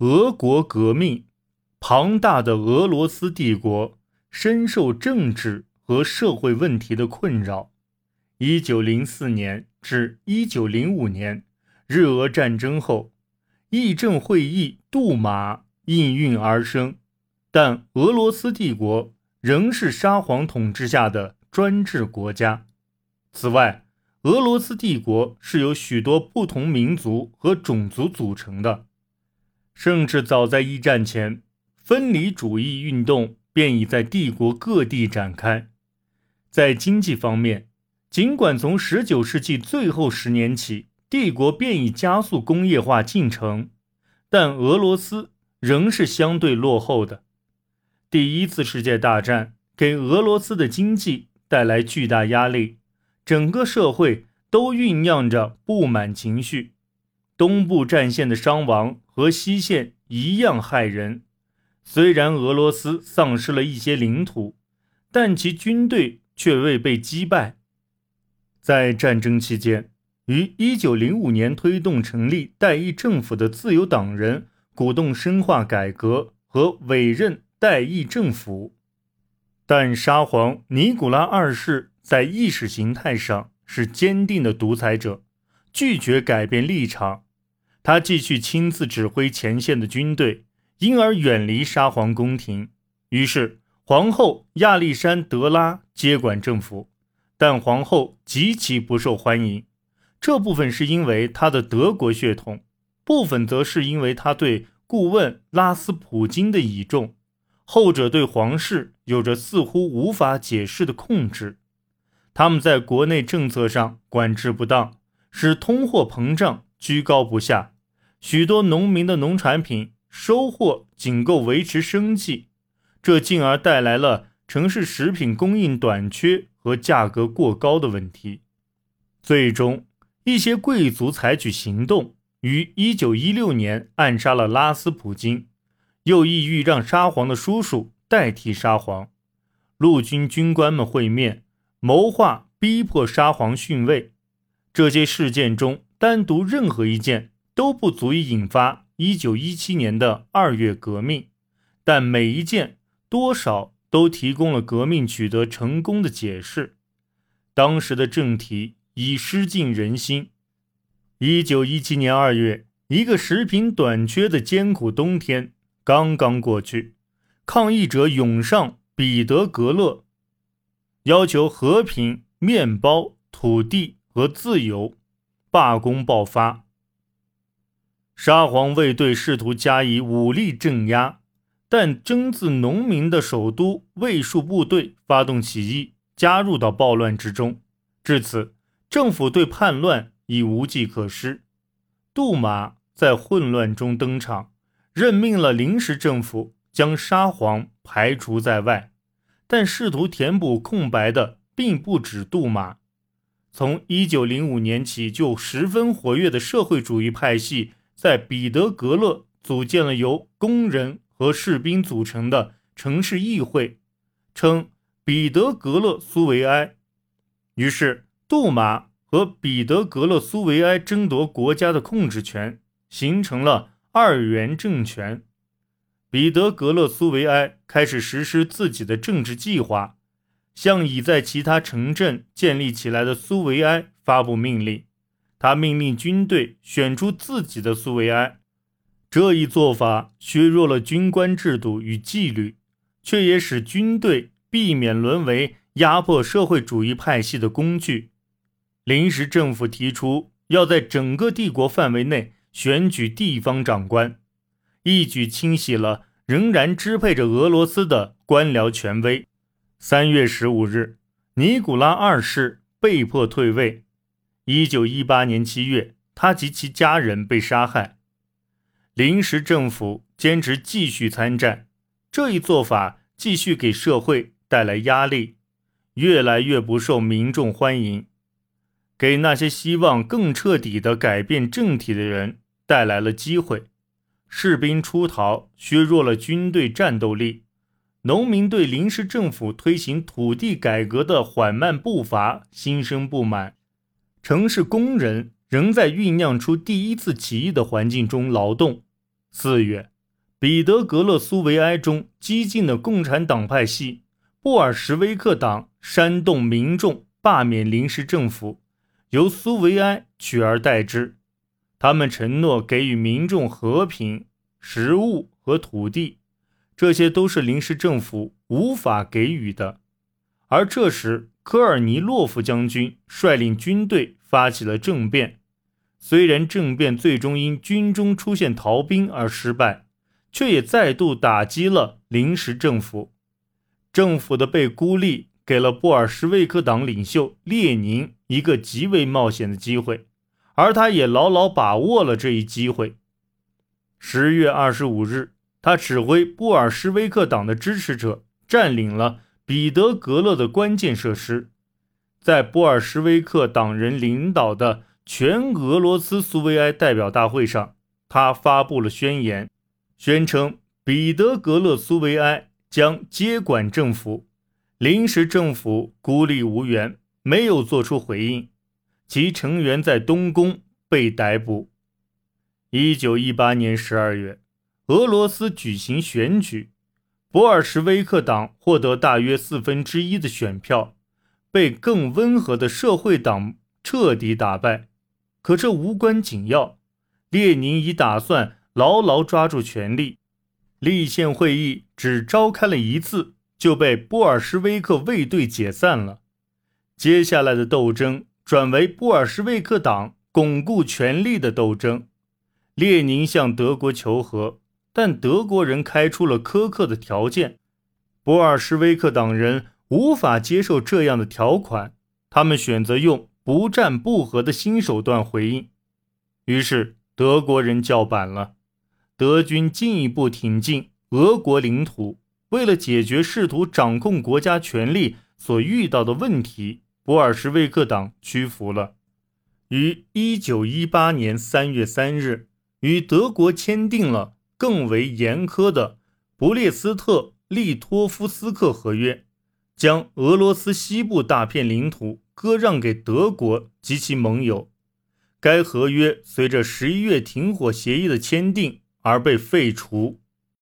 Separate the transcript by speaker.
Speaker 1: 俄国革命。庞大的俄罗斯帝国深受政治和社会问题的困扰。一九零四年至一九零五年，日俄战争后，议政会议杜马应运而生，但俄罗斯帝国仍是沙皇统治下的专制国家。此外，俄罗斯帝国是由许多不同民族和种族组成的，甚至早在一战前。分离主义运动便已在帝国各地展开。在经济方面，尽管从19世纪最后十年起，帝国便已加速工业化进程，但俄罗斯仍是相对落后的。第一次世界大战给俄罗斯的经济带来巨大压力，整个社会都酝酿着不满情绪。东部战线的伤亡和西线一样骇人。虽然俄罗斯丧失了一些领土，但其军队却未被击败。在战争期间，于1905年推动成立代议政府的自由党人鼓动深化改革和委任代议政府，但沙皇尼古拉二世在意识形态上是坚定的独裁者，拒绝改变立场。他继续亲自指挥前线的军队。因而远离沙皇宫廷，于是皇后亚历山德拉接管政府，但皇后极其不受欢迎。这部分是因为她的德国血统，部分则是因为她对顾问拉斯普京的倚重，后者对皇室有着似乎无法解释的控制。他们在国内政策上管制不当，使通货膨胀居高不下，许多农民的农产品。收获仅够维持生计，这进而带来了城市食品供应短缺和价格过高的问题。最终，一些贵族采取行动，于1916年暗杀了拉斯普京，又意欲让沙皇的叔叔代替沙皇。陆军军官们会面，谋划逼迫沙皇逊位。这些事件中，单独任何一件都不足以引发。一九一七年的二月革命，但每一件多少都提供了革命取得成功的解释。当时的政体已失尽人心。一九一七年二月，一个食品短缺的艰苦冬天刚刚过去，抗议者涌上彼得格勒，要求和平、面包、土地和自由，罢工爆发。沙皇卫队试图加以武力镇压，但征自农民的首都卫戍部队发动起义，加入到暴乱之中。至此，政府对叛乱已无计可施。杜马在混乱中登场，任命了临时政府，将沙皇排除在外。但试图填补空白的并不止杜马。从1905年起就十分活跃的社会主义派系。在彼得格勒组建了由工人和士兵组成的城市议会，称彼得格勒苏维埃。于是，杜马和彼得格勒苏维埃争夺国家的控制权，形成了二元政权。彼得格勒苏维埃开始实施自己的政治计划，向已在其他城镇建立起来的苏维埃发布命令。他命令军队选出自己的苏维埃，这一做法削弱了军官制度与纪律，却也使军队避免沦为压迫社会主义派系的工具。临时政府提出要在整个帝国范围内选举地方长官，一举清洗了仍然支配着俄罗斯的官僚权威。三月十五日，尼古拉二世被迫退位。一九一八年七月，他及其家人被杀害。临时政府坚持继续参战，这一做法继续给社会带来压力，越来越不受民众欢迎，给那些希望更彻底的改变政体的人带来了机会。士兵出逃，削弱了军队战斗力；农民对临时政府推行土地改革的缓慢步伐心生不满。城市工人仍在酝酿出第一次起义的环境中劳动。四月，彼得格勒苏维埃中激进的共产党派系布尔什维克党煽动民众罢免临时政府，由苏维埃取而代之。他们承诺给予民众和平、食物和土地，这些都是临时政府无法给予的。而这时，科尔尼洛夫将军率领军队发起了政变。虽然政变最终因军中出现逃兵而失败，却也再度打击了临时政府。政府的被孤立给了布尔什维克党领袖列宁一个极为冒险的机会，而他也牢牢把握了这一机会。十月二十五日，他指挥布尔什维克党的支持者占领了彼得格勒的关键设施，在布尔什维克党人领导的。全俄罗斯苏维埃代表大会上，他发布了宣言，宣称彼得格勒苏维埃将接管政府，临时政府孤立无援，没有做出回应，其成员在东宫被逮捕。一九一八年十二月，俄罗斯举行选举，博尔什维克党获得大约四分之一的选票，被更温和的社会党彻底打败。可这无关紧要，列宁已打算牢牢抓住权力。立宪会议只召开了一次，就被布尔什维克卫队解散了。接下来的斗争转为布尔什维克党巩固权力的斗争。列宁向德国求和，但德国人开出了苛刻的条件，布尔什维克党人无法接受这样的条款，他们选择用。不战不和的新手段回应，于是德国人叫板了。德军进一步挺进俄国领土，为了解决试图掌控国家权力所遇到的问题，博尔什维克党屈服了。于一九一八年三月三日，与德国签订了更为严苛的布列斯特利托夫斯克合约，将俄罗斯西部大片领土。割让给德国及其盟友，该合约随着十一月停火协议的签订而被废除。